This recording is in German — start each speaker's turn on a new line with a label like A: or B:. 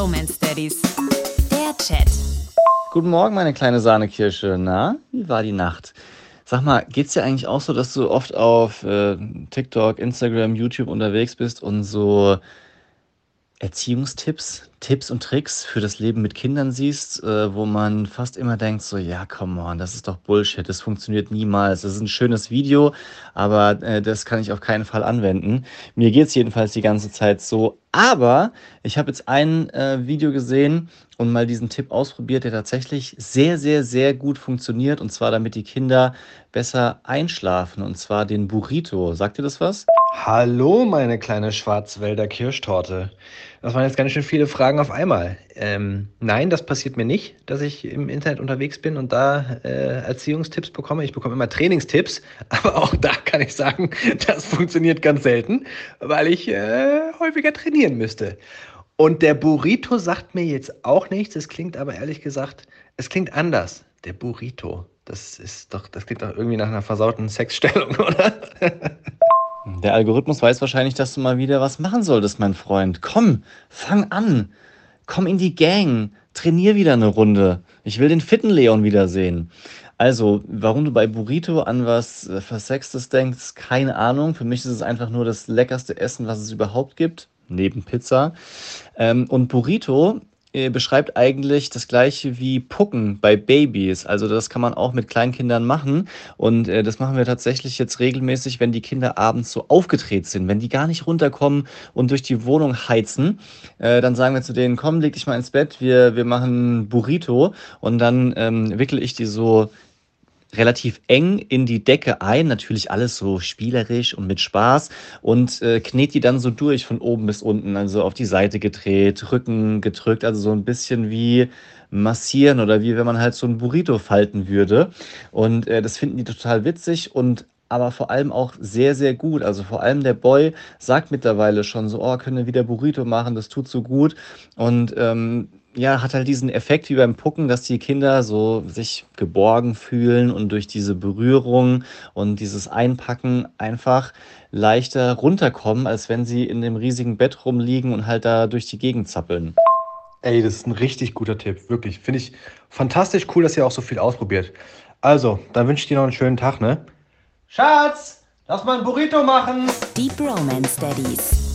A: Bromance Daddies. Der Chat.
B: Guten Morgen, meine kleine Sahnekirsche. Na, wie war die Nacht? Sag mal, geht's dir eigentlich auch so, dass du oft auf äh, TikTok, Instagram, YouTube unterwegs bist und so Erziehungstipps, Tipps und Tricks für das Leben mit Kindern siehst, äh, wo man fast immer denkt, so, ja, come on, das ist doch Bullshit, das funktioniert niemals. Das ist ein schönes Video, aber äh, das kann ich auf keinen Fall anwenden. Mir geht's jedenfalls die ganze Zeit so. Aber ich habe jetzt ein äh, Video gesehen und mal diesen Tipp ausprobiert, der tatsächlich sehr, sehr, sehr gut funktioniert. Und zwar, damit die Kinder besser einschlafen. Und zwar den Burrito. Sagt ihr das was?
C: Hallo, meine kleine Schwarzwälder Kirschtorte. Das waren jetzt ganz schön viele Fragen auf einmal. Ähm, nein, das passiert mir nicht, dass ich im Internet unterwegs bin und da äh, Erziehungstipps bekomme. Ich bekomme immer Trainingstipps, aber auch da kann ich sagen, das funktioniert ganz selten, weil ich äh, häufiger trainieren müsste. Und der Burrito sagt mir jetzt auch nichts. Es klingt aber ehrlich gesagt, es klingt anders. Der Burrito. Das ist doch, das klingt doch irgendwie nach einer versauten Sexstellung, oder?
B: Der Algorithmus weiß wahrscheinlich, dass du mal wieder was machen solltest, mein Freund. Komm, fang an. Komm in die Gang. Trainier wieder eine Runde. Ich will den fitten Leon wiedersehen. Also, warum du bei Burrito an was äh, Versextes denkst, keine Ahnung. Für mich ist es einfach nur das leckerste Essen, was es überhaupt gibt, neben Pizza. Ähm, und Burrito äh, beschreibt eigentlich das gleiche wie Pucken bei Babys. Also das kann man auch mit Kleinkindern machen. Und äh, das machen wir tatsächlich jetzt regelmäßig, wenn die Kinder abends so aufgedreht sind, wenn die gar nicht runterkommen und durch die Wohnung heizen. Äh, dann sagen wir zu denen, komm, leg dich mal ins Bett, wir, wir machen Burrito. Und dann ähm, wickel ich die so relativ eng in die Decke ein, natürlich alles so spielerisch und mit Spaß und äh, knet die dann so durch von oben bis unten, also auf die Seite gedreht, Rücken gedrückt, also so ein bisschen wie massieren oder wie wenn man halt so ein Burrito falten würde. Und äh, das finden die total witzig und aber vor allem auch sehr, sehr gut. Also vor allem der Boy sagt mittlerweile schon so, oh, können wir wieder Burrito machen, das tut so gut. Und ähm, ja, hat halt diesen Effekt wie beim Pucken, dass die Kinder so sich geborgen fühlen und durch diese Berührung und dieses Einpacken einfach leichter runterkommen, als wenn sie in dem riesigen Bett rumliegen und halt da durch die Gegend zappeln.
C: Ey, das ist ein richtig guter Tipp, wirklich. Finde ich fantastisch cool, dass ihr auch so viel ausprobiert. Also, dann wünsche ich dir noch einen schönen Tag, ne? Schatz, lass mal ein Burrito machen.
A: Die Bromance Daddies.